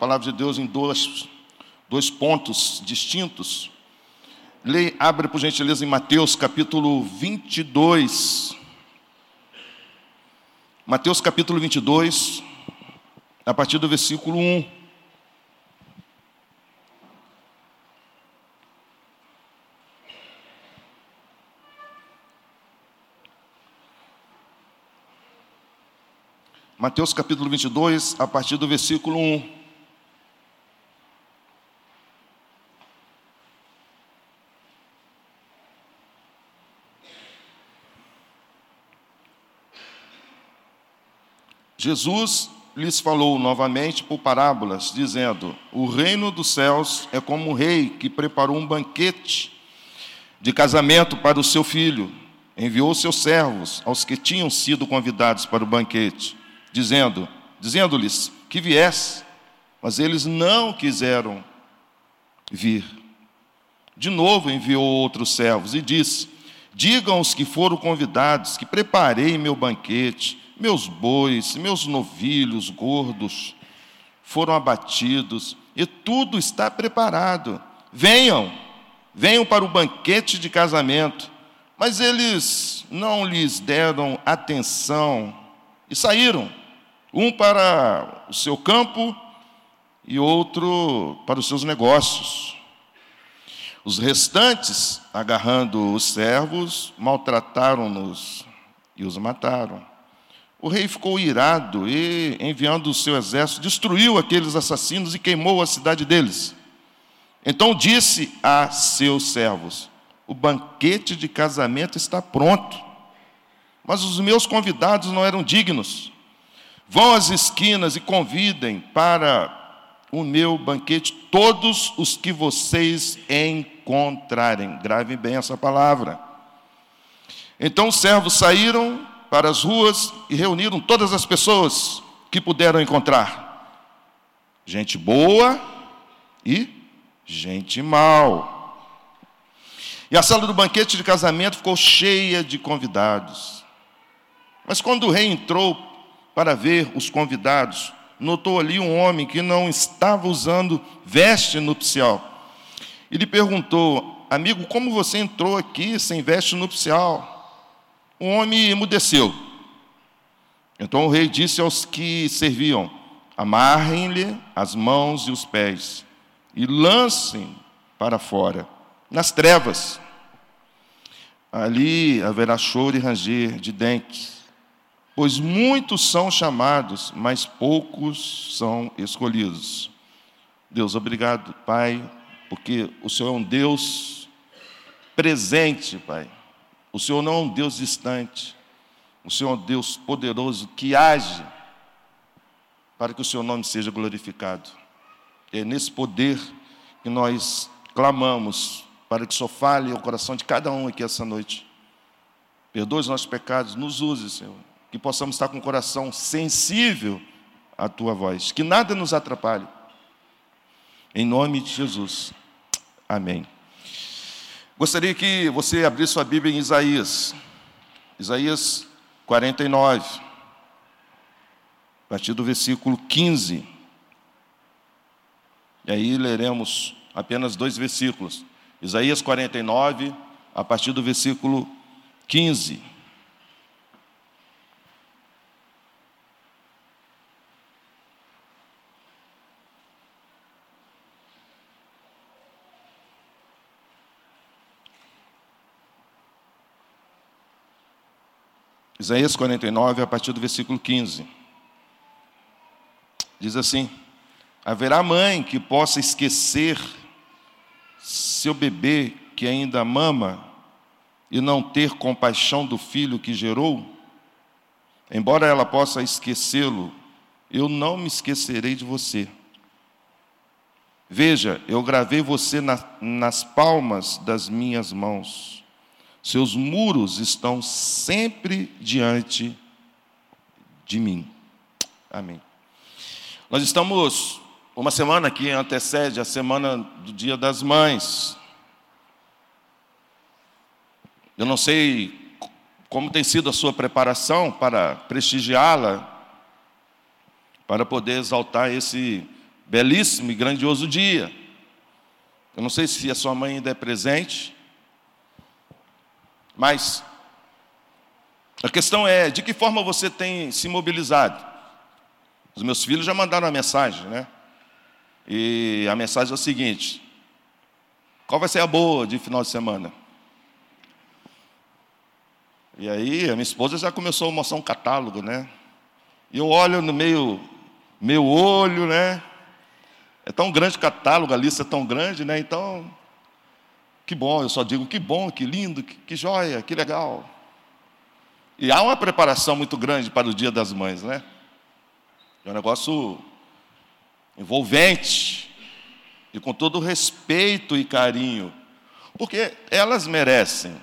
palavra de Deus em dois, dois pontos distintos. Leia, abre por gentileza em Mateus capítulo 22. Mateus capítulo 22, a partir do versículo 1. Mateus capítulo 22, a partir do versículo 1. Jesus lhes falou novamente por parábolas, dizendo: O reino dos céus é como um rei que preparou um banquete de casamento para o seu filho. Enviou seus servos aos que tinham sido convidados para o banquete, dizendo, dizendo-lhes que viesse, mas eles não quiseram vir. De novo enviou outros servos e disse: Digam aos que foram convidados que preparei meu banquete meus bois, meus novilhos gordos foram abatidos e tudo está preparado. Venham, venham para o banquete de casamento. Mas eles não lhes deram atenção e saíram, um para o seu campo e outro para os seus negócios. Os restantes, agarrando os servos, maltrataram-nos e os mataram. O rei ficou irado e, enviando o seu exército, destruiu aqueles assassinos e queimou a cidade deles. Então disse a seus servos: O banquete de casamento está pronto, mas os meus convidados não eram dignos. Vão às esquinas e convidem para o meu banquete todos os que vocês encontrarem. Gravem bem essa palavra. Então os servos saíram para as ruas e reuniram todas as pessoas que puderam encontrar. Gente boa e gente mal. E a sala do banquete de casamento ficou cheia de convidados. Mas quando o rei entrou para ver os convidados, notou ali um homem que não estava usando veste nupcial. Ele perguntou: Amigo, como você entrou aqui sem veste nupcial? O homem emudeceu. Então o rei disse aos que serviam: Amarrem-lhe as mãos e os pés e lancem para fora, nas trevas. Ali haverá choro e ranger de dentes, pois muitos são chamados, mas poucos são escolhidos. Deus, obrigado, Pai, porque o Senhor é um Deus presente, Pai o Senhor não é um Deus distante. O Senhor é um Deus poderoso que age para que o seu nome seja glorificado. É nesse poder que nós clamamos para que Senhor fale ao coração de cada um aqui essa noite. Perdoe os nossos pecados, nos use, Senhor. Que possamos estar com o coração sensível à tua voz. Que nada nos atrapalhe. Em nome de Jesus. Amém. Gostaria que você abrisse sua Bíblia em Isaías, Isaías 49, a partir do versículo 15. E aí leremos apenas dois versículos. Isaías 49, a partir do versículo 15. Isaías 49, a partir do versículo 15. Diz assim: Haverá mãe que possa esquecer seu bebê que ainda mama e não ter compaixão do filho que gerou? Embora ela possa esquecê-lo, eu não me esquecerei de você. Veja, eu gravei você na, nas palmas das minhas mãos. Seus muros estão sempre diante de mim. Amém. Nós estamos uma semana que antecede a semana do Dia das Mães. Eu não sei como tem sido a sua preparação para prestigiá-la, para poder exaltar esse belíssimo e grandioso dia. Eu não sei se a sua mãe ainda é presente, mas a questão é: de que forma você tem se mobilizado? Os meus filhos já mandaram uma mensagem, né? E a mensagem é o seguinte: qual vai ser a boa de final de semana? E aí a minha esposa já começou a mostrar um catálogo, né? E eu olho no meio, meu olho, né? É tão grande o catálogo, a lista é tão grande, né? Então, que bom, eu só digo que bom, que lindo, que, que joia, que legal. E há uma preparação muito grande para o Dia das Mães, né? É um negócio envolvente e com todo respeito e carinho, porque elas merecem.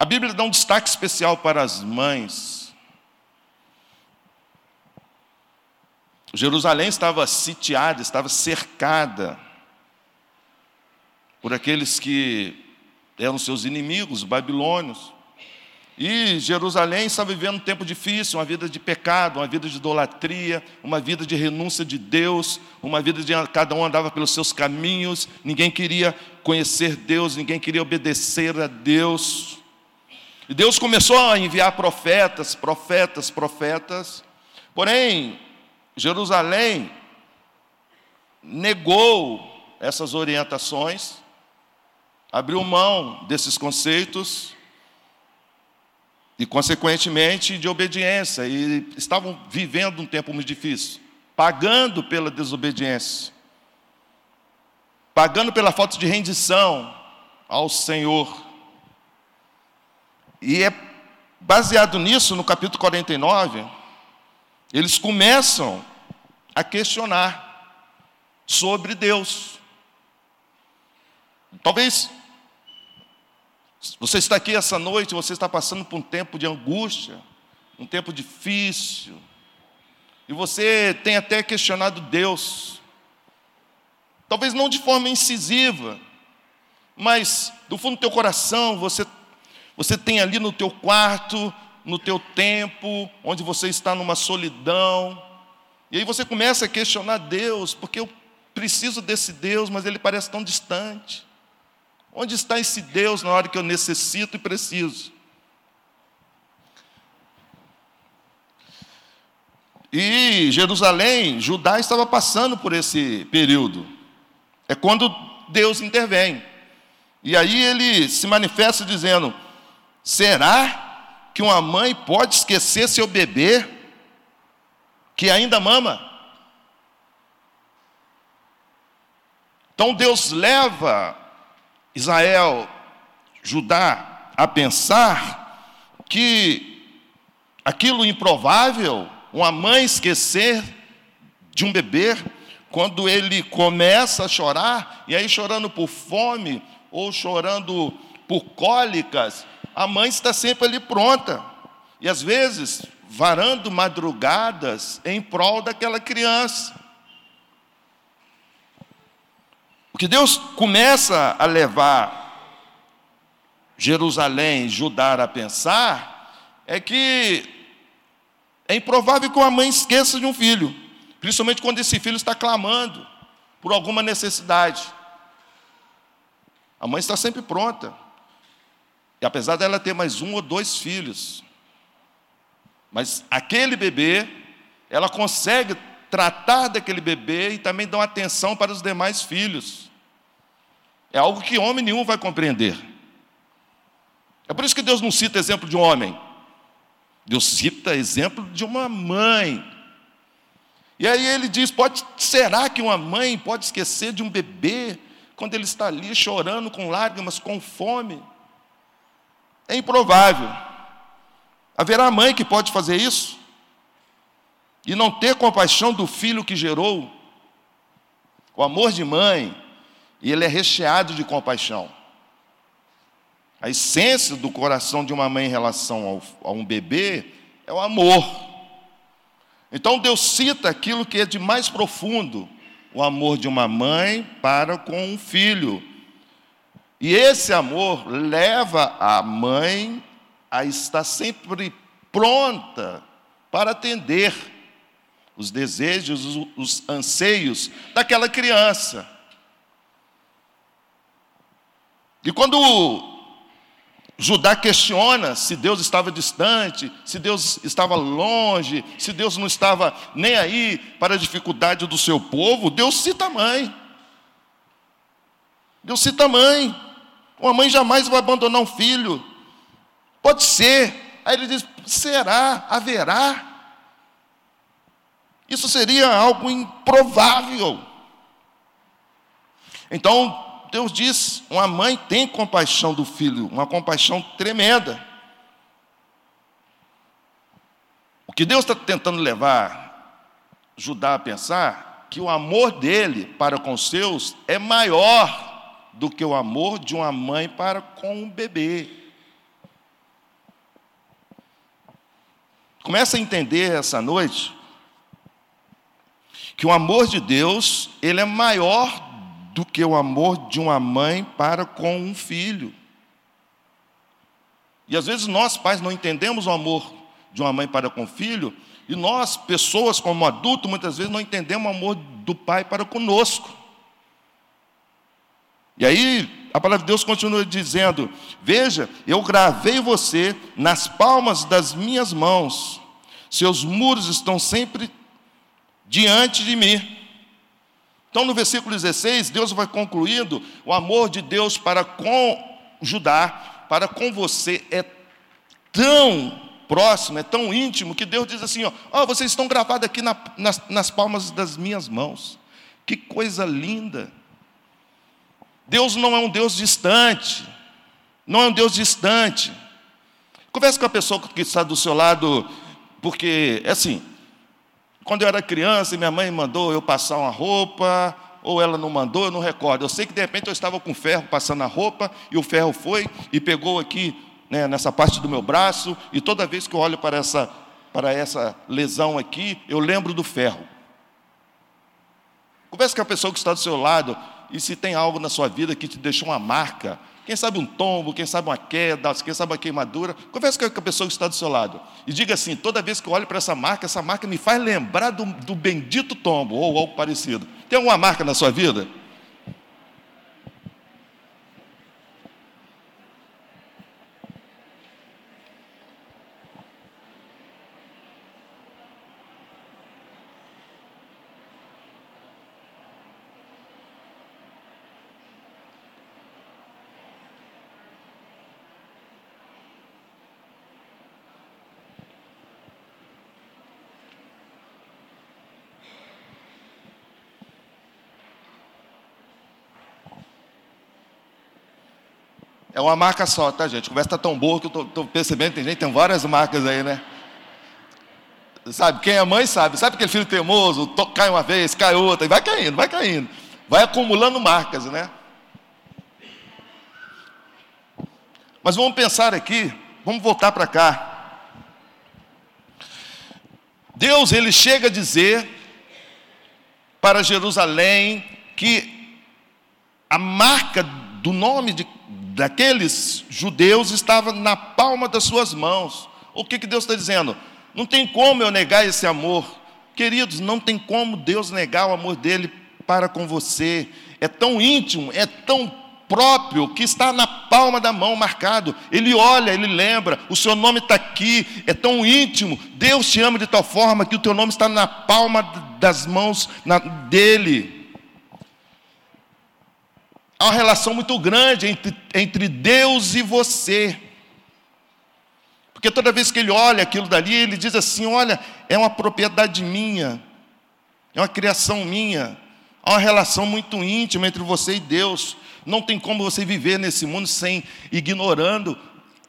A Bíblia dá um destaque especial para as mães. Jerusalém estava sitiada, estava cercada por aqueles que eram seus inimigos, os babilônios. E Jerusalém está vivendo um tempo difícil, uma vida de pecado, uma vida de idolatria, uma vida de renúncia de Deus, uma vida de cada um andava pelos seus caminhos, ninguém queria conhecer Deus, ninguém queria obedecer a Deus. E Deus começou a enviar profetas, profetas, profetas. Porém, Jerusalém negou essas orientações, abriu mão desses conceitos e, consequentemente, de obediência. E estavam vivendo um tempo muito difícil, pagando pela desobediência, pagando pela falta de rendição ao Senhor. E é baseado nisso, no capítulo 49, eles começam a questionar sobre Deus. Talvez você está aqui essa noite, você está passando por um tempo de angústia, um tempo difícil, e você tem até questionado Deus. Talvez não de forma incisiva, mas do fundo do teu coração você você tem ali no teu quarto, no teu tempo, onde você está numa solidão, e aí você começa a questionar Deus, porque eu preciso desse Deus, mas ele parece tão distante. Onde está esse Deus na hora que eu necessito e preciso? E Jerusalém, Judá estava passando por esse período. É quando Deus intervém. E aí ele se manifesta dizendo: Será que uma mãe pode esquecer seu bebê que ainda mama? Então Deus leva Israel, Judá, a pensar que aquilo improvável, uma mãe esquecer de um bebê, quando ele começa a chorar, e aí chorando por fome, ou chorando por cólicas, a mãe está sempre ali pronta. E às vezes, varando madrugadas em prol daquela criança. O que Deus começa a levar Jerusalém, Judá a pensar, é que é improvável que uma mãe esqueça de um filho, principalmente quando esse filho está clamando por alguma necessidade. A mãe está sempre pronta. E apesar dela ter mais um ou dois filhos, mas aquele bebê, ela consegue tratar daquele bebê e também dar atenção para os demais filhos. É algo que homem nenhum vai compreender. É por isso que Deus não cita exemplo de um homem. Deus cita exemplo de uma mãe. E aí ele diz: pode, será que uma mãe pode esquecer de um bebê quando ele está ali chorando com lágrimas, com fome? É improvável. Haverá mãe que pode fazer isso e não ter compaixão do filho que gerou. O amor de mãe e ele é recheado de compaixão. A essência do coração de uma mãe em relação ao, a um bebê é o amor. Então Deus cita aquilo que é de mais profundo, o amor de uma mãe para com um filho. E esse amor leva a mãe a estar sempre pronta para atender os desejos, os, os anseios daquela criança. E quando Judá questiona se Deus estava distante, se Deus estava longe, se Deus não estava nem aí para a dificuldade do seu povo, Deus cita a mãe. Deus cita a mãe. Uma mãe jamais vai abandonar um filho. Pode ser. Aí ele diz: será, haverá. Isso seria algo improvável. Então, Deus diz: uma mãe tem compaixão do filho, uma compaixão tremenda. O que Deus está tentando levar Judá a pensar que o amor dele para com os seus é maior do que o amor de uma mãe para com um bebê. Começa a entender essa noite que o amor de Deus, ele é maior do que o amor de uma mãe para com um filho. E às vezes nós, pais, não entendemos o amor de uma mãe para com o filho, e nós, pessoas como adultos, muitas vezes não entendemos o amor do pai para conosco. E aí, a palavra de Deus continua dizendo: Veja, eu gravei você nas palmas das minhas mãos, seus muros estão sempre diante de mim. Então, no versículo 16, Deus vai concluindo: o amor de Deus para com Judá, para com você, é tão próximo, é tão íntimo, que Deus diz assim: ó, oh, vocês estão gravados aqui na, nas, nas palmas das minhas mãos. Que coisa linda! Deus não é um Deus distante, não é um Deus distante. Converse com a pessoa que está do seu lado, porque, é assim, quando eu era criança e minha mãe mandou eu passar uma roupa, ou ela não mandou, eu não recordo. Eu sei que de repente eu estava com ferro passando a roupa, e o ferro foi e pegou aqui, né, nessa parte do meu braço, e toda vez que eu olho para essa, para essa lesão aqui, eu lembro do ferro. Converse com a pessoa que está do seu lado, e se tem algo na sua vida que te deixou uma marca, quem sabe um tombo, quem sabe uma queda, quem sabe uma queimadura. Converse com a pessoa que está do seu lado. E diga assim: toda vez que eu olho para essa marca, essa marca me faz lembrar do, do bendito tombo, ou algo parecido. Tem alguma marca na sua vida? É uma marca só, tá, gente? A conversa está tão boa que eu estou percebendo, tem gente, tem várias marcas aí, né? Sabe, quem é mãe sabe. Sabe aquele filho teimoso, cai uma vez, cai outra, e vai caindo, vai caindo. Vai acumulando marcas, né? Mas vamos pensar aqui, vamos voltar para cá. Deus, ele chega a dizer para Jerusalém que a marca do nome de daqueles judeus estava na palma das suas mãos. O que, que Deus está dizendo? Não tem como eu negar esse amor. Queridos, não tem como Deus negar o amor dele para com você. É tão íntimo, é tão próprio que está na palma da mão marcado. Ele olha, ele lembra, o seu nome está aqui, é tão íntimo. Deus te ama de tal forma que o teu nome está na palma das mãos dele. Há uma relação muito grande entre, entre Deus e você. Porque toda vez que ele olha aquilo dali, ele diz assim: olha, é uma propriedade minha, é uma criação minha, há uma relação muito íntima entre você e Deus. Não tem como você viver nesse mundo sem ignorando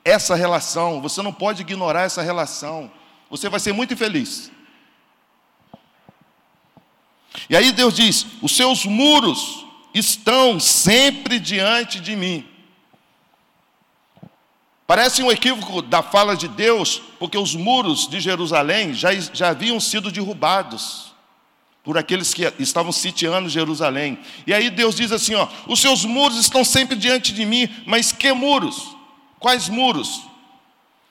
essa relação. Você não pode ignorar essa relação. Você vai ser muito infeliz. E aí Deus diz: os seus muros estão sempre diante de mim. Parece um equívoco da fala de Deus, porque os muros de Jerusalém já, já haviam sido derrubados por aqueles que estavam sitiando Jerusalém. E aí Deus diz assim: ó, os seus muros estão sempre diante de mim, mas que muros? Quais muros?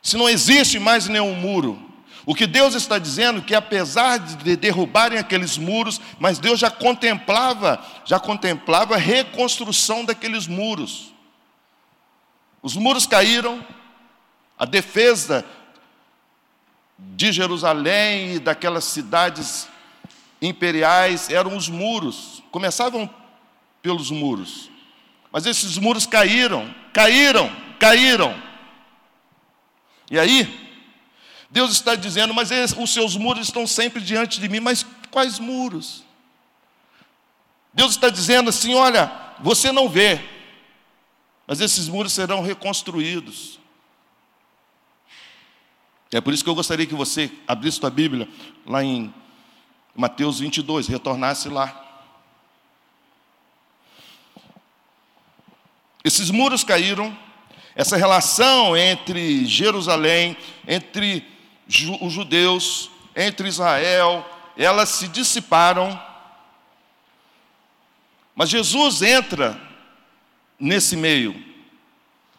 Se não existe mais nenhum muro. O que Deus está dizendo é que apesar de derrubarem aqueles muros, mas Deus já contemplava, já contemplava a reconstrução daqueles muros. Os muros caíram, a defesa de Jerusalém e daquelas cidades imperiais eram os muros, começavam pelos muros. Mas esses muros caíram, caíram, caíram. E aí, Deus está dizendo, mas os seus muros estão sempre diante de mim, mas quais muros? Deus está dizendo assim: olha, você não vê, mas esses muros serão reconstruídos. É por isso que eu gostaria que você abrisse sua Bíblia lá em Mateus 22, retornasse lá. Esses muros caíram, essa relação entre Jerusalém, entre os judeus, entre Israel, elas se dissiparam. Mas Jesus entra nesse meio.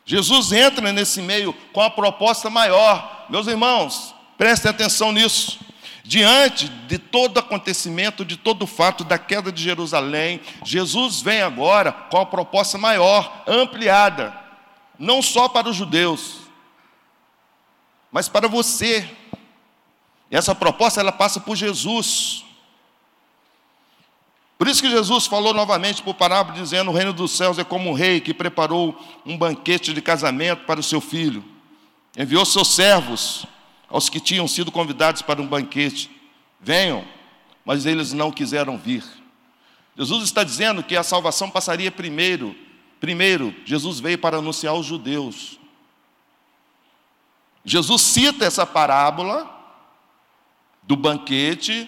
Jesus entra nesse meio com a proposta maior. Meus irmãos, prestem atenção nisso. Diante de todo acontecimento, de todo o fato da queda de Jerusalém, Jesus vem agora com a proposta maior, ampliada, não só para os judeus, mas para você. E essa proposta ela passa por Jesus. Por isso que Jesus falou novamente por parábola, dizendo: O reino dos céus é como um rei que preparou um banquete de casamento para o seu filho. Enviou seus servos aos que tinham sido convidados para um banquete: venham, mas eles não quiseram vir. Jesus está dizendo que a salvação passaria primeiro. Primeiro, Jesus veio para anunciar aos judeus. Jesus cita essa parábola do banquete,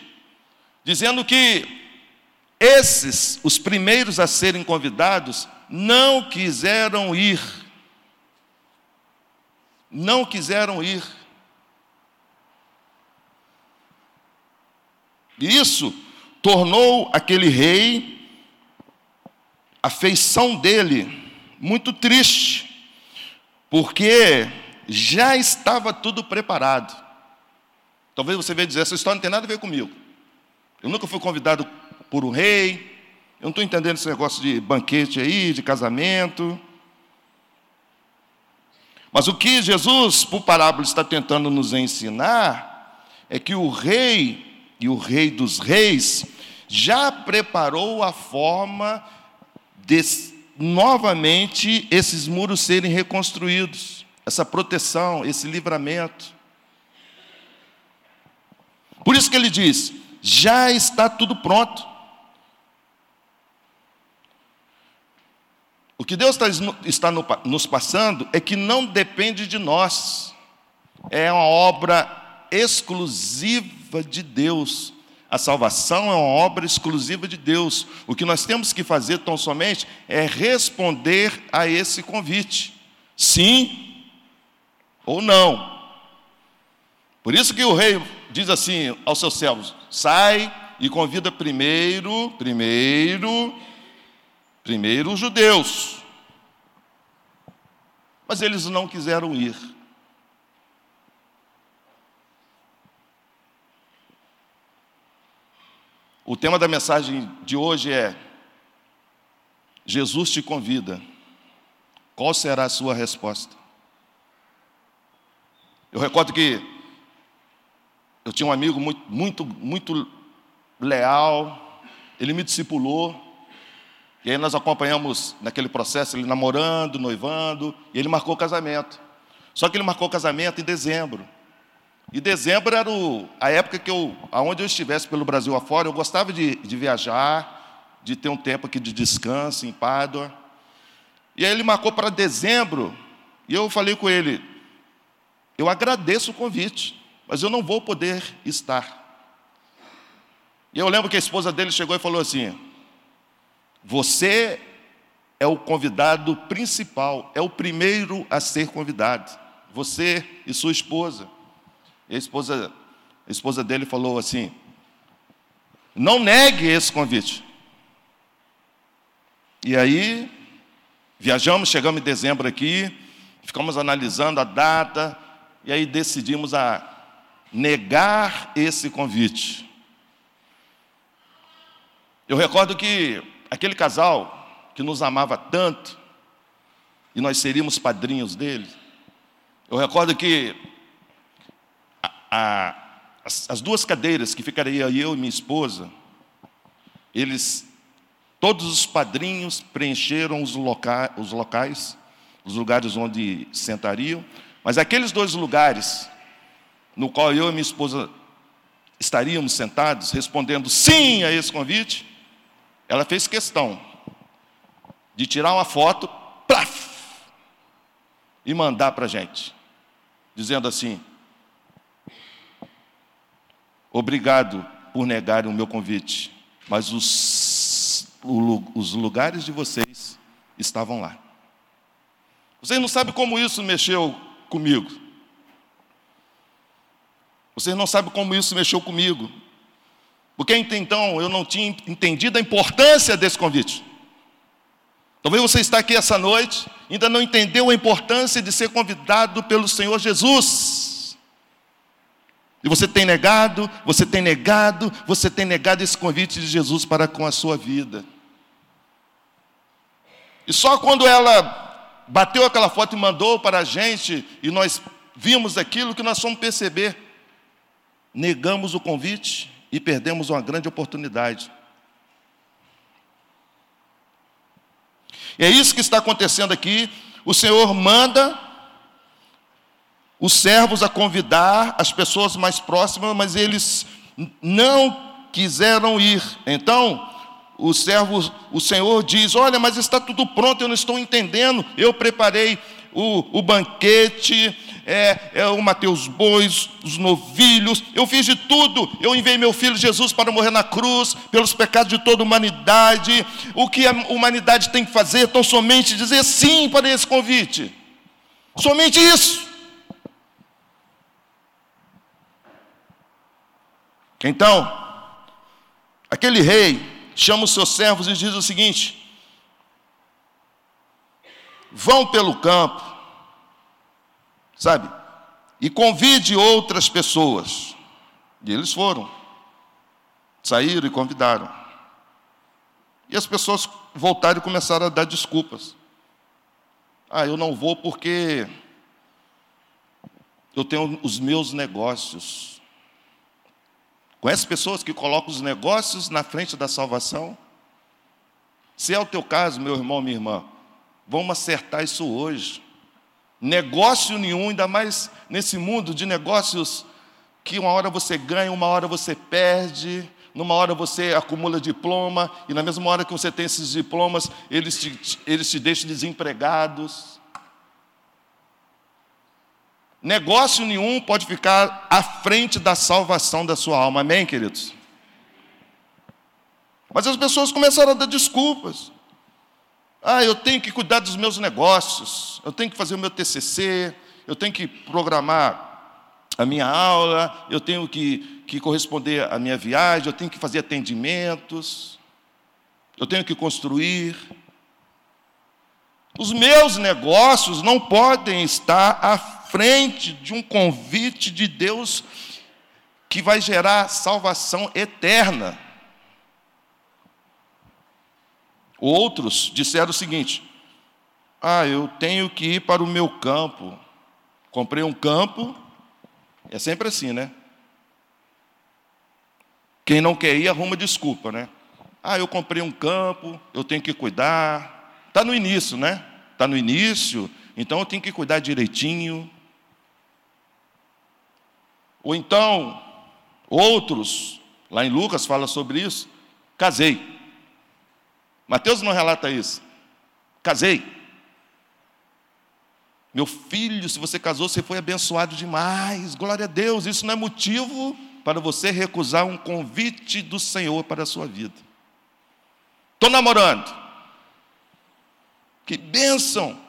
dizendo que esses, os primeiros a serem convidados, não quiseram ir. Não quiseram ir. E isso tornou aquele rei, a feição dele, muito triste, porque já estava tudo preparado. Talvez você venha dizer: essa história não tem nada a ver comigo. Eu nunca fui convidado por um rei, eu não estou entendendo esse negócio de banquete aí, de casamento. Mas o que Jesus, por parábola, está tentando nos ensinar é que o rei e o Rei dos Reis, já preparou a forma de novamente esses muros serem reconstruídos, essa proteção, esse livramento. Por isso que ele diz: já está tudo pronto. O que Deus está nos passando é que não depende de nós, é uma obra exclusiva de Deus. A salvação é uma obra exclusiva de Deus. O que nós temos que fazer tão somente é responder a esse convite. Sim ou não. Por isso que o rei diz assim aos seus servos: sai e convida primeiro, primeiro, primeiro os judeus. Mas eles não quiseram ir. O tema da mensagem de hoje é: Jesus te convida. Qual será a sua resposta? Eu recordo que eu tinha um amigo muito, muito, muito leal, ele me discipulou, e aí nós acompanhamos naquele processo, ele namorando, noivando, e ele marcou o casamento. Só que ele marcou o casamento em dezembro. E dezembro era o, a época que eu, aonde eu estivesse pelo Brasil afora, eu gostava de, de viajar, de ter um tempo aqui de descanso em Pádua. E aí ele marcou para dezembro, e eu falei com ele, eu agradeço o convite, mas eu não vou poder estar. E eu lembro que a esposa dele chegou e falou assim: Você é o convidado principal, é o primeiro a ser convidado. Você e sua esposa. E a esposa, a esposa dele falou assim: não negue esse convite. E aí, viajamos, chegamos em dezembro aqui, ficamos analisando a data, e aí decidimos a, negar esse convite. Eu recordo que aquele casal que nos amava tanto, e nós seríamos padrinhos dele, eu recordo que a, a, as, as, duas cadeiras que ficaria eu e minha esposa, eles, todos os padrinhos preencheram os, loca, os locais, os lugares onde sentariam, mas aqueles dois lugares no qual eu e minha esposa estaríamos sentados, respondendo sim a esse convite, ela fez questão de tirar uma foto plaf, e mandar para a gente, dizendo assim: Obrigado por negar o meu convite, mas os, os lugares de vocês estavam lá. Vocês não sabem como isso mexeu comigo. Vocês não sabem como isso mexeu comigo. Porque então eu não tinha entendido a importância desse convite. Talvez você está aqui essa noite, ainda não entendeu a importância de ser convidado pelo Senhor Jesus. E você tem negado, você tem negado, você tem negado esse convite de Jesus para com a sua vida. E só quando ela bateu aquela foto e mandou para a gente, e nós vimos aquilo que nós fomos perceber negamos o convite e perdemos uma grande oportunidade. É isso que está acontecendo aqui. O Senhor manda os servos a convidar as pessoas mais próximas, mas eles não quiseram ir. Então, o servo, o Senhor diz: Olha, mas está tudo pronto, eu não estou entendendo. Eu preparei o, o banquete, é, é, o Mateus Bois, os novilhos, eu fiz de tudo. Eu enviei meu filho Jesus para morrer na cruz, pelos pecados de toda a humanidade. O que a humanidade tem que fazer? Então, somente dizer sim para esse convite. Somente isso. Então, aquele rei chama os seus servos e diz o seguinte: vão pelo campo, sabe? E convide outras pessoas. E eles foram. Saíram e convidaram. E as pessoas voltaram e começaram a dar desculpas. Ah, eu não vou porque eu tenho os meus negócios. Conhece pessoas que colocam os negócios na frente da salvação? Se é o teu caso, meu irmão, minha irmã, vamos acertar isso hoje. Negócio nenhum, ainda mais nesse mundo de negócios que uma hora você ganha, uma hora você perde, numa hora você acumula diploma, e na mesma hora que você tem esses diplomas, eles te, eles te deixam desempregados. Negócio nenhum pode ficar à frente da salvação da sua alma, amém, queridos? Mas as pessoas começaram a dar desculpas. Ah, eu tenho que cuidar dos meus negócios, eu tenho que fazer o meu TCC, eu tenho que programar a minha aula, eu tenho que, que corresponder à minha viagem, eu tenho que fazer atendimentos, eu tenho que construir. Os meus negócios não podem estar à frente de um convite de Deus que vai gerar salvação eterna. Outros disseram o seguinte: Ah, eu tenho que ir para o meu campo. Comprei um campo, é sempre assim, né? Quem não quer ir arruma desculpa, né? Ah, eu comprei um campo, eu tenho que cuidar. Está no início, né? Está no início, então eu tenho que cuidar direitinho. Ou então, outros, lá em Lucas fala sobre isso, casei. Mateus não relata isso. Casei. Meu filho, se você casou, você foi abençoado demais. Glória a Deus. Isso não é motivo para você recusar um convite do Senhor para a sua vida. Estou namorando. Que bênção!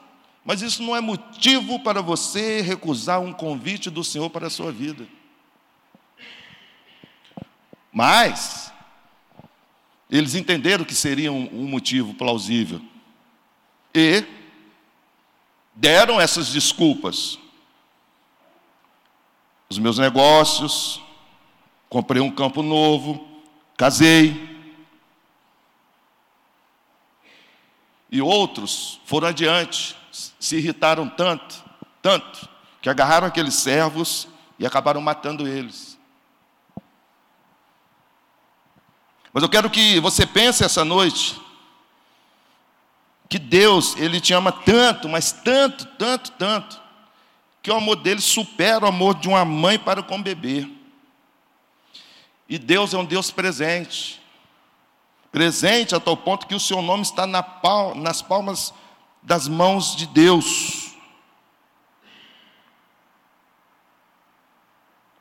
Mas isso não é motivo para você recusar um convite do Senhor para a sua vida. Mas, eles entenderam que seria um, um motivo plausível. E deram essas desculpas. os meus negócios, comprei um campo novo, casei. E outros foram adiante, se irritaram tanto, tanto, que agarraram aqueles servos e acabaram matando eles. Mas eu quero que você pense essa noite que Deus, ele te ama tanto, mas tanto, tanto, tanto, que o amor dele supera o amor de uma mãe para com o bebê. E Deus é um Deus presente. Presente a tal ponto que o seu nome está na pal nas palmas das mãos de Deus.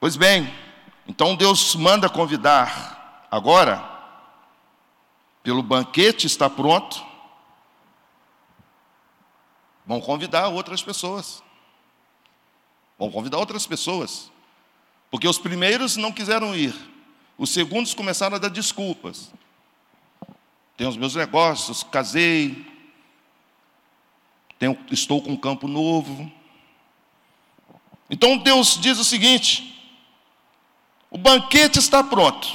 Pois bem, então Deus manda convidar agora, pelo banquete está pronto, vão convidar outras pessoas. Vão convidar outras pessoas. Porque os primeiros não quiseram ir, os segundos começaram a dar desculpas. Tenho os meus negócios, casei, tenho, estou com um campo novo. Então Deus diz o seguinte: o banquete está pronto,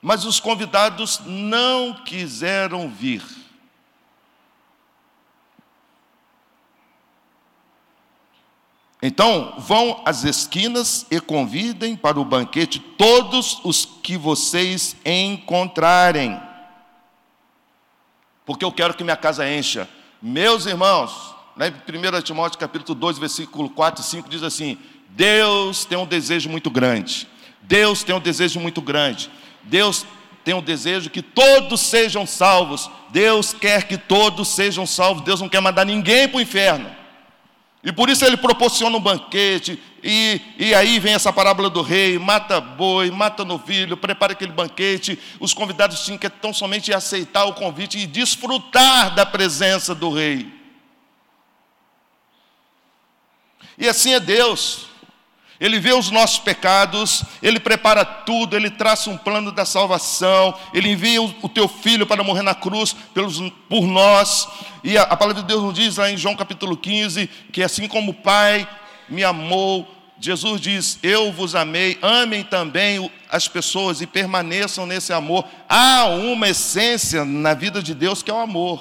mas os convidados não quiseram vir. Então, vão às esquinas e convidem para o banquete todos os que vocês encontrarem. Porque eu quero que minha casa encha. Meus irmãos, né, 1 Timóteo capítulo 2, versículo 4 e 5 diz assim: Deus tem um desejo muito grande. Deus tem um desejo muito grande. Deus tem um desejo que todos sejam salvos. Deus quer que todos sejam salvos. Deus não quer mandar ninguém para o inferno. E por isso ele proporciona um banquete, e, e aí vem essa parábola do rei: mata boi, mata novilho, prepara aquele banquete. Os convidados tinham que tão somente aceitar o convite e desfrutar da presença do rei. E assim é Deus. Ele vê os nossos pecados, Ele prepara tudo, Ele traça um plano da salvação, Ele envia o teu filho para morrer na cruz pelos, por nós. E a, a palavra de Deus nos diz lá em João capítulo 15 que assim como o Pai me amou, Jesus diz: Eu vos amei, amem também as pessoas e permaneçam nesse amor. Há uma essência na vida de Deus que é o amor.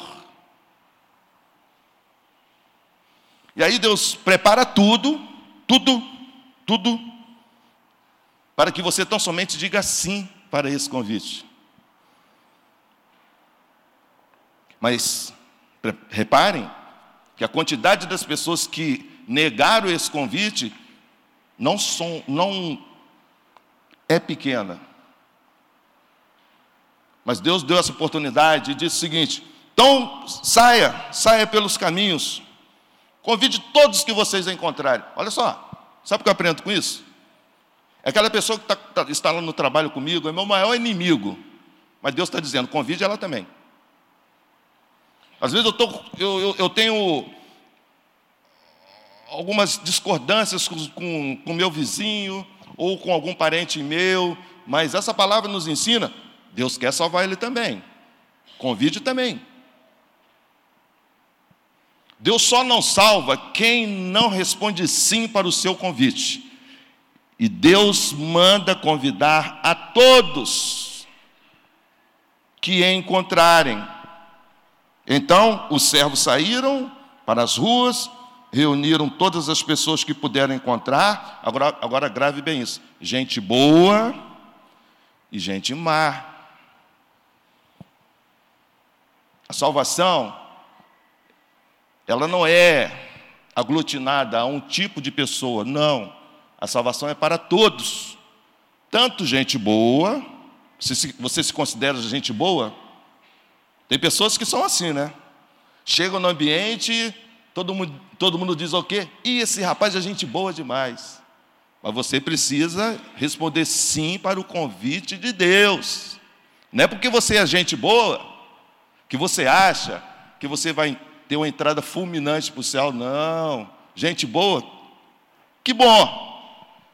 E aí Deus prepara tudo, tudo tudo para que você tão somente diga sim para esse convite. Mas reparem que a quantidade das pessoas que negaram esse convite não, são, não é pequena. Mas Deus deu essa oportunidade e disse o seguinte: então saia, saia pelos caminhos, convide todos que vocês encontrarem. Olha só, Sabe o que eu aprendo com isso? É aquela pessoa que tá, tá, está lá no trabalho comigo, é meu maior inimigo. Mas Deus está dizendo, convide ela também. Às vezes eu, tô, eu, eu, eu tenho algumas discordâncias com o meu vizinho ou com algum parente meu, mas essa palavra nos ensina, Deus quer salvar ele também. Convide também. Deus só não salva quem não responde sim para o seu convite. E Deus manda convidar a todos que encontrarem. Então os servos saíram para as ruas, reuniram todas as pessoas que puderam encontrar. Agora, agora grave bem isso: gente boa e gente má. A salvação ela não é aglutinada a um tipo de pessoa, não. A salvação é para todos, tanto gente boa, se você se considera gente boa, tem pessoas que são assim, né? Chegam no ambiente, todo mundo, todo mundo diz o quê? E esse rapaz é gente boa demais. Mas você precisa responder sim para o convite de Deus. Não é porque você é gente boa que você acha que você vai ter uma entrada fulminante para o céu, não. Gente boa, que bom.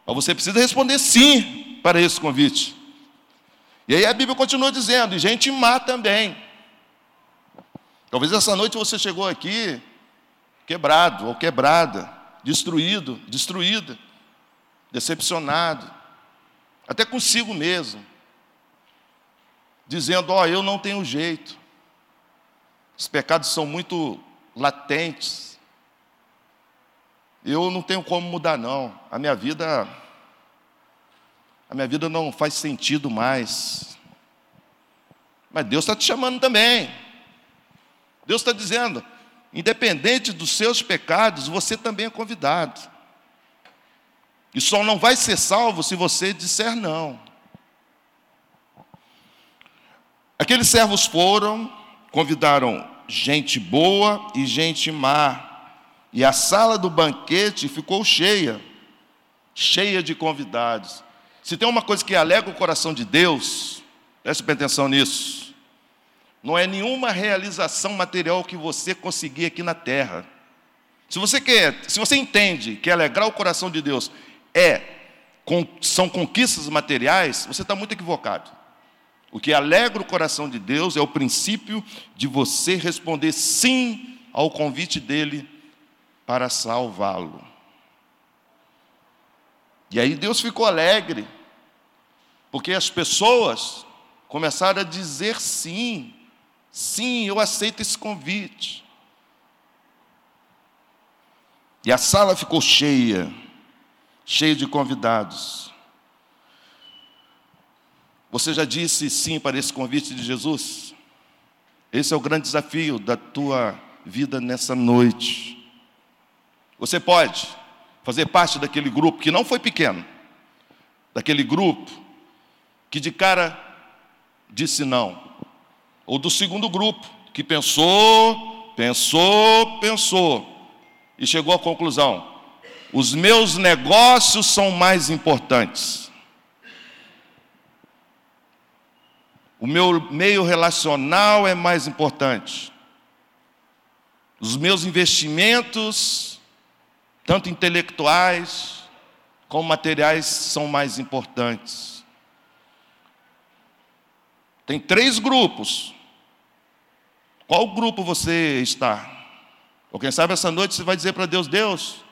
Mas você precisa responder sim para esse convite. E aí a Bíblia continua dizendo, e gente má também. Talvez essa noite você chegou aqui quebrado ou quebrada, destruído, destruída. decepcionado, até consigo mesmo, dizendo: Ó, oh, eu não tenho jeito, os pecados são muito latentes, eu não tenho como mudar, não, a minha vida, a minha vida não faz sentido mais. Mas Deus está te chamando também. Deus está dizendo: independente dos seus pecados, você também é convidado. E só não vai ser salvo se você disser não. Aqueles servos foram, convidaram gente boa e gente má. E a sala do banquete ficou cheia, cheia de convidados. Se tem uma coisa que alega o coração de Deus, preste atenção nisso. Não é nenhuma realização material que você conseguir aqui na terra. Se você quer, se você entende que alegrar o coração de Deus é são conquistas materiais, você está muito equivocado. O que alegra o coração de Deus é o princípio de você responder sim ao convite dele para salvá-lo. E aí Deus ficou alegre, porque as pessoas começaram a dizer sim Sim, eu aceito esse convite. E a sala ficou cheia, cheia de convidados. Você já disse sim para esse convite de Jesus? Esse é o grande desafio da tua vida nessa noite. Você pode fazer parte daquele grupo que não foi pequeno, daquele grupo que de cara disse não. Ou do segundo grupo, que pensou, pensou, pensou e chegou à conclusão: os meus negócios são mais importantes. O meu meio relacional é mais importante. Os meus investimentos, tanto intelectuais como materiais, são mais importantes. Tem três grupos. Qual grupo você está? Ou quem sabe essa noite você vai dizer para Deus: Deus,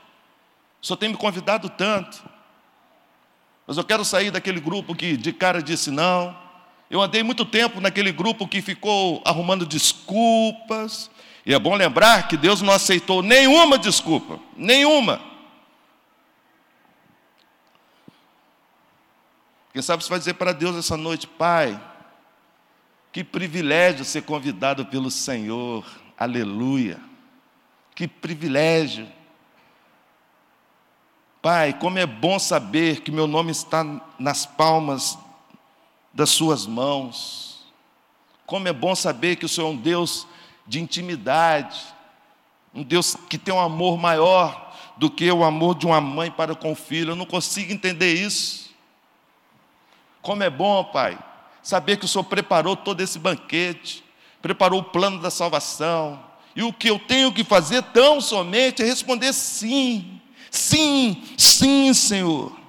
Senhor tem me convidado tanto, mas eu quero sair daquele grupo que de cara disse não. Eu andei muito tempo naquele grupo que ficou arrumando desculpas. E é bom lembrar que Deus não aceitou nenhuma desculpa, nenhuma. Quem sabe você vai dizer para Deus essa noite, Pai, que privilégio ser convidado pelo Senhor. Aleluia. Que privilégio. Pai, como é bom saber que meu nome está nas palmas das Suas mãos. Como é bom saber que o Senhor é um Deus de intimidade, um Deus que tem um amor maior do que o amor de uma mãe para com o filho. Eu não consigo entender isso. Como é bom, Pai, saber que o Senhor preparou todo esse banquete, preparou o plano da salvação, e o que eu tenho que fazer tão somente é responder sim, sim, sim, Senhor.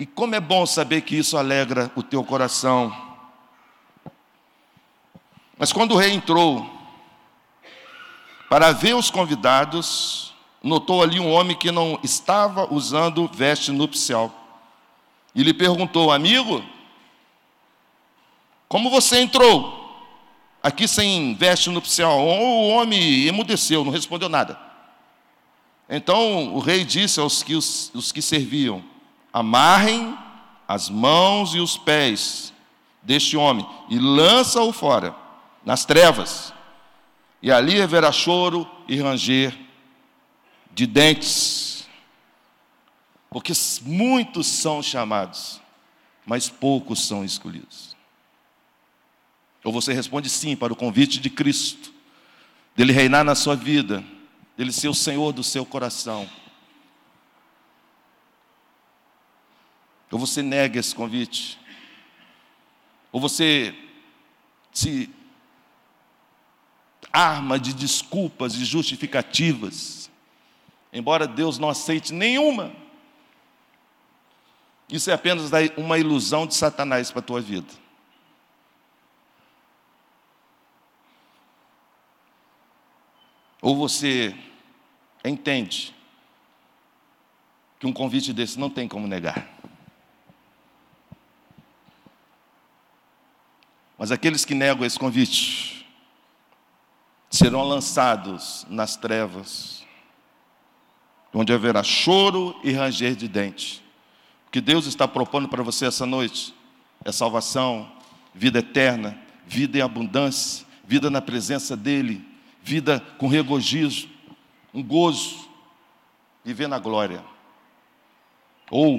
E como é bom saber que isso alegra o teu coração. Mas quando o rei entrou para ver os convidados, notou ali um homem que não estava usando veste nupcial. E lhe perguntou: Amigo, como você entrou aqui sem veste nupcial? O homem emudeceu, não respondeu nada. Então o rei disse aos que, os, os que serviam: Amarrem as mãos e os pés deste homem e lança-o fora, nas trevas. E ali haverá choro e ranger de dentes. Porque muitos são chamados, mas poucos são escolhidos. Ou você responde sim para o convite de Cristo, dele reinar na sua vida, dele ser o Senhor do seu coração. Ou você nega esse convite. Ou você se arma de desculpas e justificativas, embora Deus não aceite nenhuma. Isso é apenas uma ilusão de Satanás para a tua vida. Ou você entende que um convite desse não tem como negar. Mas aqueles que negam esse convite serão lançados nas trevas, onde haverá choro e ranger de dente. O que Deus está propondo para você essa noite é salvação, vida eterna, vida em abundância, vida na presença dEle, vida com regozijo, um gozo, viver na glória. Ou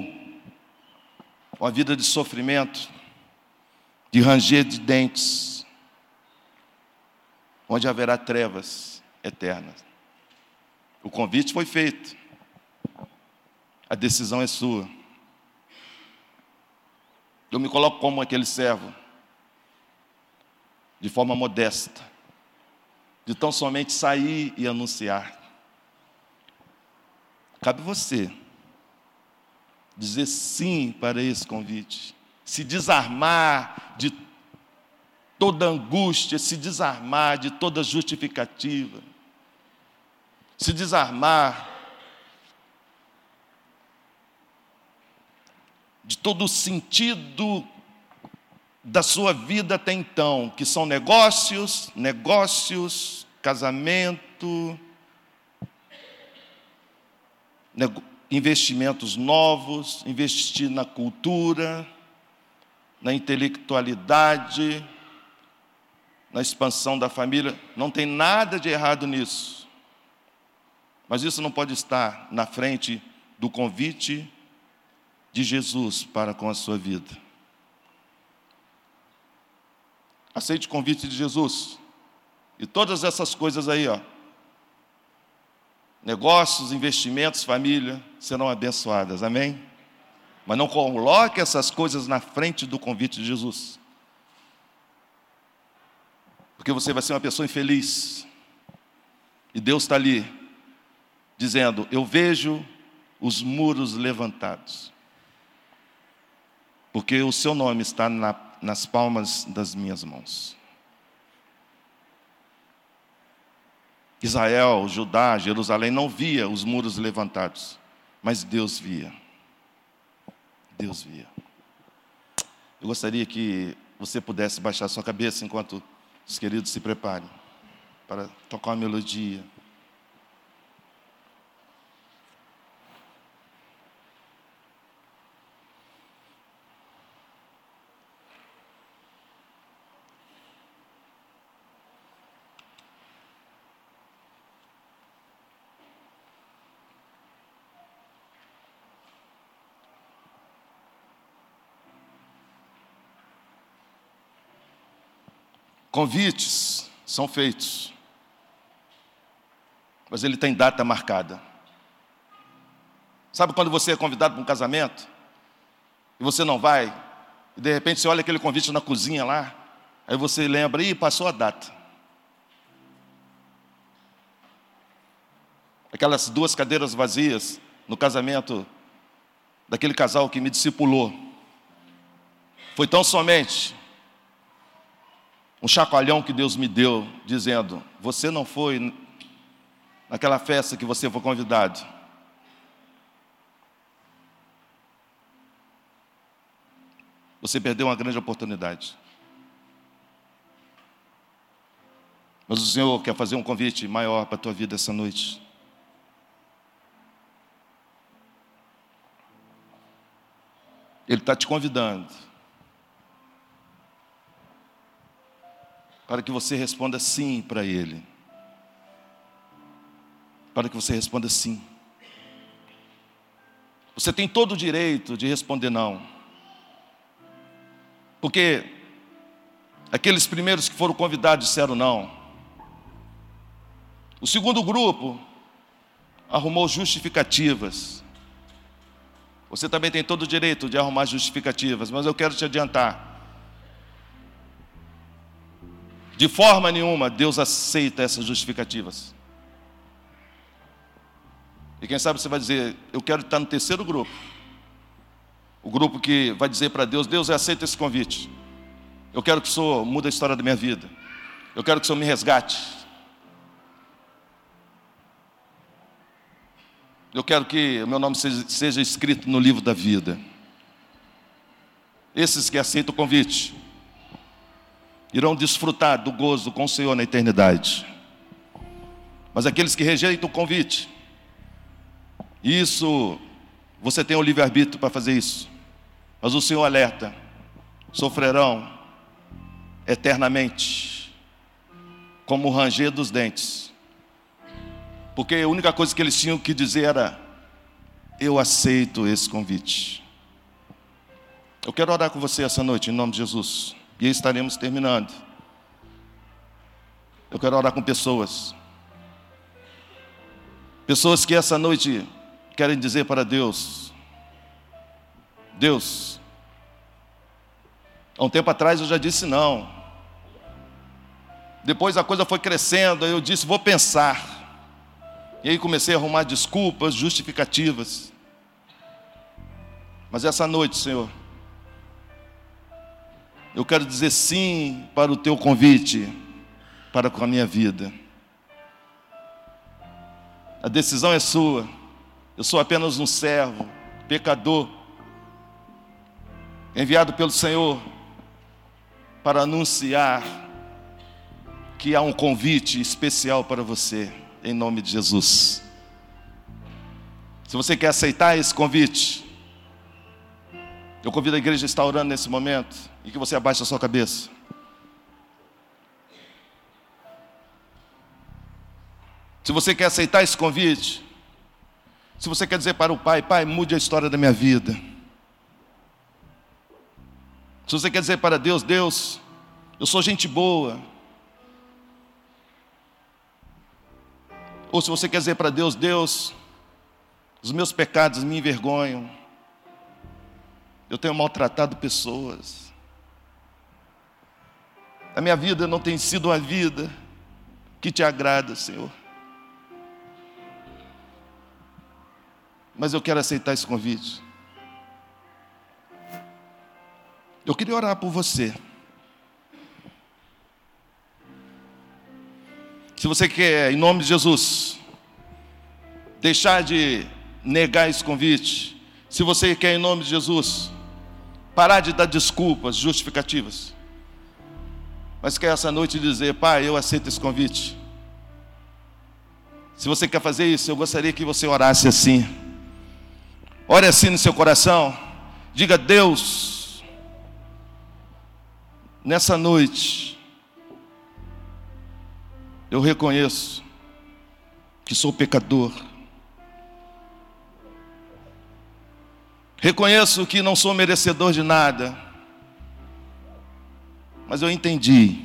uma vida de sofrimento, de ranger de dentes, onde haverá trevas eternas. O convite foi feito, a decisão é sua. Eu me coloco como aquele servo, de forma modesta, de tão somente sair e anunciar. Cabe você dizer sim para esse convite, se desarmar de toda angústia, se desarmar de toda justificativa, se desarmar de todo o sentido da sua vida até então, que são negócios, negócios, casamento, investimentos novos, investir na cultura, na intelectualidade, na expansão da família. Não tem nada de errado nisso. Mas isso não pode estar na frente do convite de Jesus para com a sua vida. Aceite o convite de Jesus. E todas essas coisas aí, ó, negócios, investimentos, família serão abençoadas. Amém? Mas não coloque essas coisas na frente do convite de Jesus. Porque você vai ser uma pessoa infeliz. E Deus está ali, dizendo: Eu vejo os muros levantados. Porque o seu nome está na, nas palmas das minhas mãos. Israel, Judá, Jerusalém não via os muros levantados, mas Deus via. Deus via. Eu gostaria que você pudesse baixar sua cabeça enquanto os queridos se preparem para tocar uma melodia. Convites são feitos, mas ele tem data marcada. Sabe quando você é convidado para um casamento e você não vai, e de repente você olha aquele convite na cozinha lá, aí você lembra, e passou a data. Aquelas duas cadeiras vazias no casamento daquele casal que me discipulou. Foi tão somente um chacoalhão que Deus me deu, dizendo: Você não foi naquela festa que você foi convidado. Você perdeu uma grande oportunidade. Mas o Senhor quer fazer um convite maior para a tua vida essa noite. Ele está te convidando para que você responda sim para Ele. Para que você responda sim. Você tem todo o direito de responder não. Porque aqueles primeiros que foram convidados disseram não. O segundo grupo arrumou justificativas. Você também tem todo o direito de arrumar justificativas, mas eu quero te adiantar. De forma nenhuma Deus aceita essas justificativas. E quem sabe você vai dizer, eu quero estar no terceiro grupo. O grupo que vai dizer para Deus, Deus aceita esse convite. Eu quero que o Senhor mude a história da minha vida. Eu quero que o Senhor me resgate. Eu quero que o meu nome seja, seja escrito no livro da vida. Esses que aceitam o convite irão desfrutar do gozo com o Senhor na eternidade. Mas aqueles que rejeitam o convite, isso, você tem o livre-arbítrio para fazer isso. Mas o Senhor alerta: sofrerão eternamente, como o ranger dos dentes. Porque a única coisa que eles tinham que dizer era: Eu aceito esse convite. Eu quero orar com você essa noite, em nome de Jesus. E estaremos terminando. Eu quero orar com pessoas. Pessoas que essa noite querem dizer para Deus: Deus, há um tempo atrás eu já disse não. Depois a coisa foi crescendo, eu disse: vou pensar. E aí comecei a arrumar desculpas, justificativas. Mas essa noite, Senhor, eu quero dizer sim para o teu convite para com a minha vida. A decisão é sua. Eu sou apenas um servo, pecador, enviado pelo Senhor para anunciar que há um convite especial para você em nome de Jesus. Se você quer aceitar esse convite, eu convido a igreja a estar orando nesse momento e que você abaixe a sua cabeça. Se você quer aceitar esse convite, se você quer dizer para o Pai, Pai, mude a história da minha vida. Se você quer dizer para Deus, Deus, eu sou gente boa, Ou se você quer dizer para Deus, Deus, os meus pecados me envergonham. Eu tenho maltratado pessoas. A minha vida não tem sido uma vida que te agrada, Senhor. Mas eu quero aceitar esse convite. Eu queria orar por você. Se você quer, em nome de Jesus, deixar de negar esse convite, se você quer, em nome de Jesus, parar de dar desculpas, justificativas, mas quer essa noite dizer: Pai, eu aceito esse convite. Se você quer fazer isso, eu gostaria que você orasse assim. Ore assim no seu coração. Diga: Deus, nessa noite, eu reconheço que sou pecador. Reconheço que não sou merecedor de nada. Mas eu entendi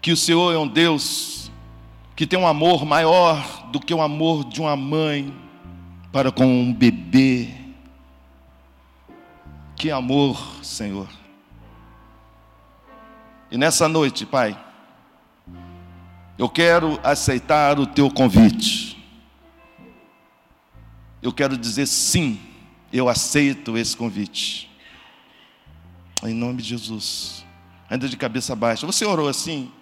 que o Senhor é um Deus que tem um amor maior do que o amor de uma mãe para com um bebê. Que amor, Senhor. E nessa noite, Pai, eu quero aceitar o teu convite. Eu quero dizer sim, eu aceito esse convite. Em nome de Jesus. Ainda de cabeça baixa. Você orou assim?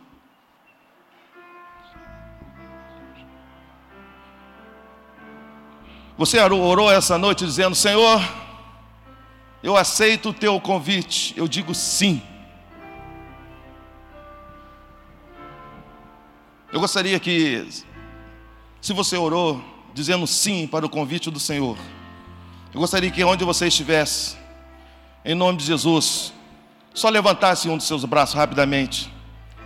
Você orou essa noite dizendo: Senhor, eu aceito o teu convite. Eu digo sim. Eu gostaria que, se você orou, dizendo sim para o convite do Senhor, eu gostaria que onde você estivesse, em nome de Jesus, só levantasse um dos seus braços rapidamente.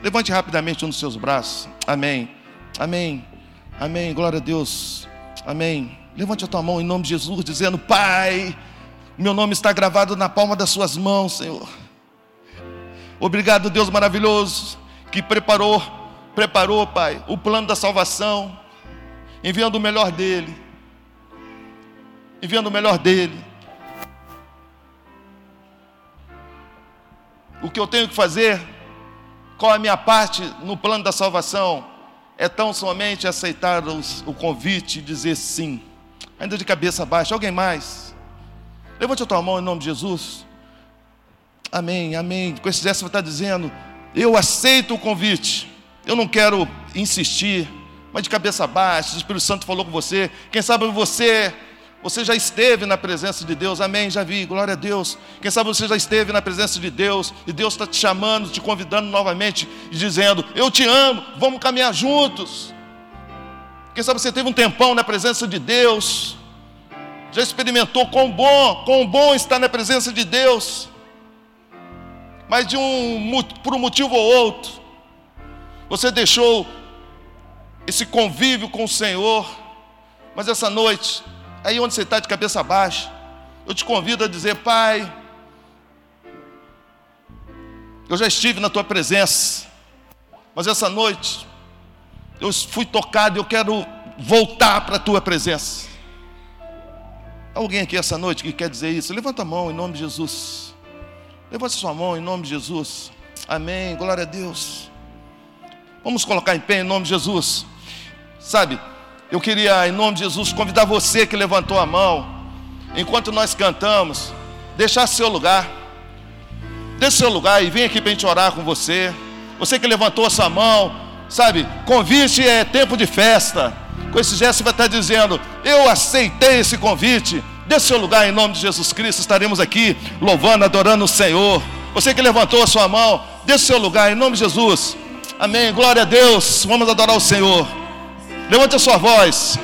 Levante rapidamente um dos seus braços. Amém. Amém. Amém. Glória a Deus. Amém. Levante a tua mão em nome de Jesus, dizendo: Pai, meu nome está gravado na palma das suas mãos, Senhor. Obrigado, Deus maravilhoso, que preparou preparou, Pai, o plano da salvação, enviando o melhor dele. Enviando o melhor dele. O que eu tenho que fazer, qual a minha parte no plano da salvação, é tão somente aceitar os, o convite e dizer sim. Ainda de cabeça baixa, alguém mais? Levante a tua mão em nome de Jesus. Amém, amém. Com esse gesto você está dizendo, eu aceito o convite. Eu não quero insistir mas de cabeça baixa, o Espírito Santo falou com você. Quem sabe você, você já esteve na presença de Deus, amém, já vi, glória a Deus. Quem sabe você já esteve na presença de Deus e Deus está te chamando, te convidando novamente e dizendo: Eu te amo, vamos caminhar juntos. Quem sabe você teve um tempão na presença de Deus, já experimentou quão bom, quão bom estar na presença de Deus, mas de um, por um motivo ou outro, você deixou esse convívio com o Senhor, mas essa noite, aí onde você está de cabeça baixa, eu te convido a dizer, Pai, eu já estive na tua presença, mas essa noite eu fui tocado e eu quero voltar para a tua presença. Alguém aqui essa noite que quer dizer isso? Levanta a mão em nome de Jesus. Levante sua mão em nome de Jesus. Amém. Glória a Deus. Vamos colocar em pé em nome de Jesus. Sabe, eu queria, em nome de Jesus, convidar você que levantou a mão, enquanto nós cantamos, deixar seu lugar. Deixe seu lugar e vem aqui para a gente orar com você. Você que levantou a sua mão, sabe, convite é tempo de festa. Com esse gesto você vai estar dizendo: Eu aceitei esse convite. Dê seu lugar em nome de Jesus Cristo. Estaremos aqui louvando, adorando o Senhor. Você que levantou a sua mão, dê seu lugar em nome de Jesus. Amém. Glória a Deus. Vamos adorar o Senhor. Levante a sua voz.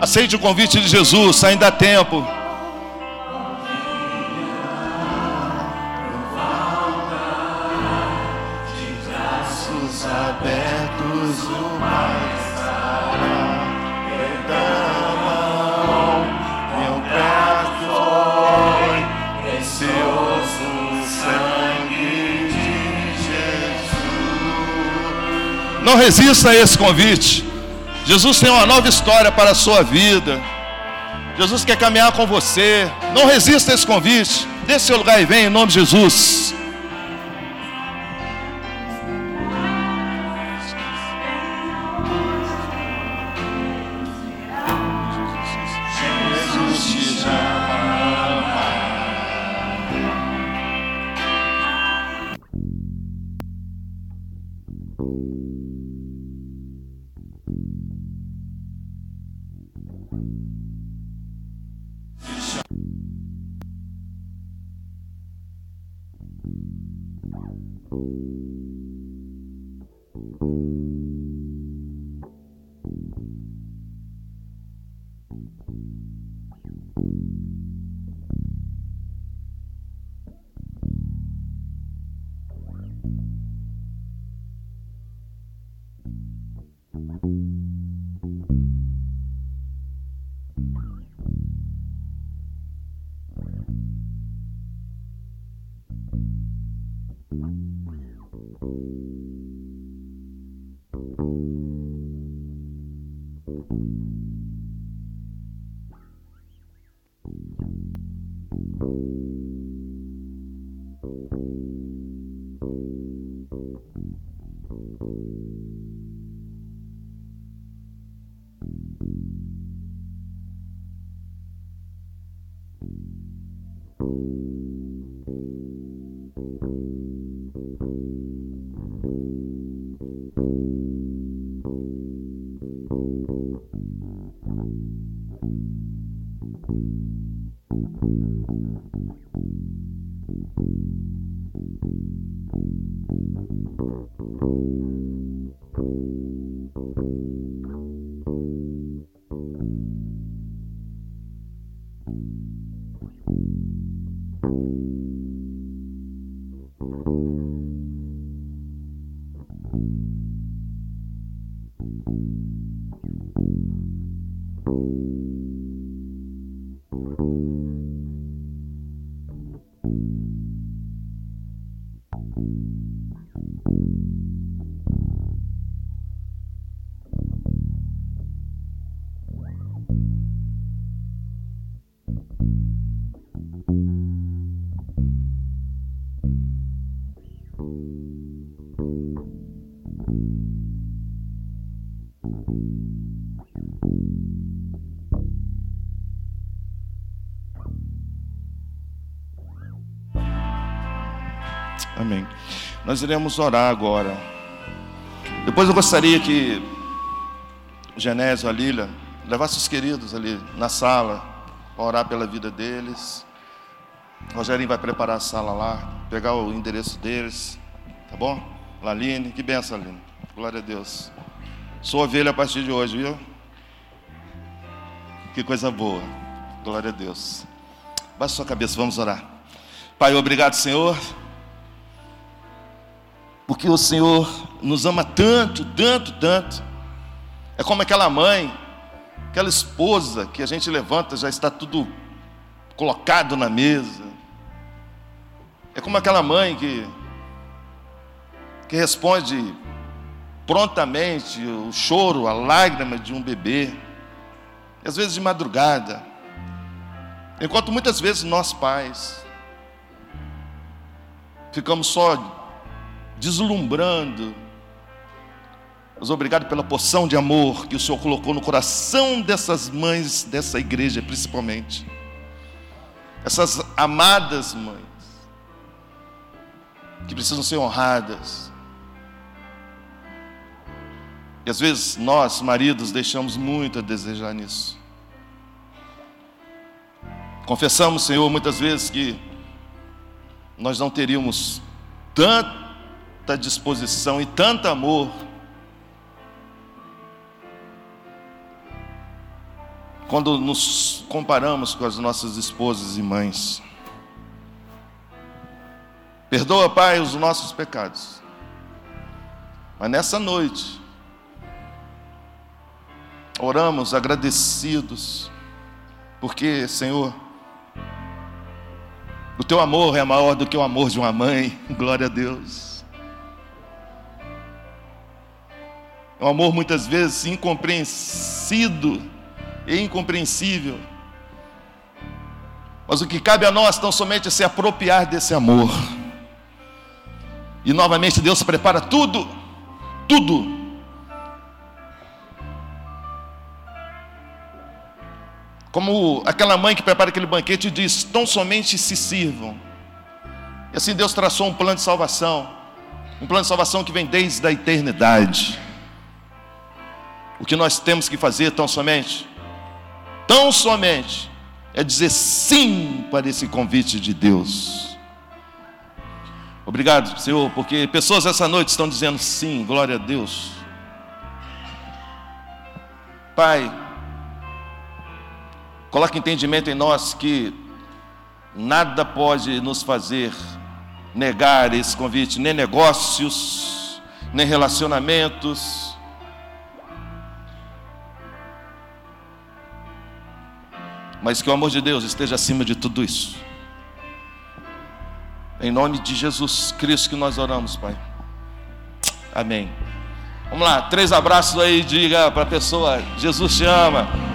Aceite o convite de Jesus, ainda há tempo. Não resista a esse convite. Jesus tem uma nova história para a sua vida. Jesus quer caminhar com você. Não resista a esse convite. Dê seu lugar e vem em nome de Jesus. Amém. Nós iremos orar agora. Depois eu gostaria que Genésio, a Lília, levasse os queridos ali na sala para orar pela vida deles. O Rogerinho vai preparar a sala lá, pegar o endereço deles, tá bom? Laline, que benção, Laline. Glória a Deus. Sou ovelha a partir de hoje, viu? Que coisa boa. Glória a Deus. Baixa sua cabeça, vamos orar. Pai, obrigado, Senhor. Porque o Senhor nos ama tanto, tanto, tanto. É como aquela mãe, aquela esposa que a gente levanta, já está tudo colocado na mesa. É como aquela mãe que, que responde prontamente o choro, a lágrima de um bebê, às vezes de madrugada. Enquanto muitas vezes nós pais ficamos só deslumbrando, mas obrigado pela porção de amor que o Senhor colocou no coração dessas mães dessa igreja, principalmente. Essas amadas mães, que precisam ser honradas. E às vezes nós, maridos, deixamos muito a desejar nisso. Confessamos, Senhor, muitas vezes que nós não teríamos tanta disposição e tanto amor quando nos comparamos com as nossas esposas e mães. Perdoa, Pai, os nossos pecados. Mas nessa noite, oramos agradecidos, porque, Senhor, o teu amor é maior do que o amor de uma mãe, glória a Deus. É um amor muitas vezes incompreensido e incompreensível. Mas o que cabe a nós tão somente é se apropriar desse amor. E novamente Deus prepara tudo, tudo. Como aquela mãe que prepara aquele banquete diz: tão somente se sirvam. E assim Deus traçou um plano de salvação, um plano de salvação que vem desde a eternidade. O que nós temos que fazer tão somente, tão somente, é dizer sim para esse convite de Deus. Obrigado, Senhor, porque pessoas essa noite estão dizendo sim, glória a Deus. Pai, coloque entendimento em nós que nada pode nos fazer negar esse convite, nem negócios, nem relacionamentos. Mas que o amor de Deus esteja acima de tudo isso. Em nome de Jesus Cristo que nós oramos, Pai. Amém. Vamos lá, três abraços aí, diga para a pessoa: Jesus te ama.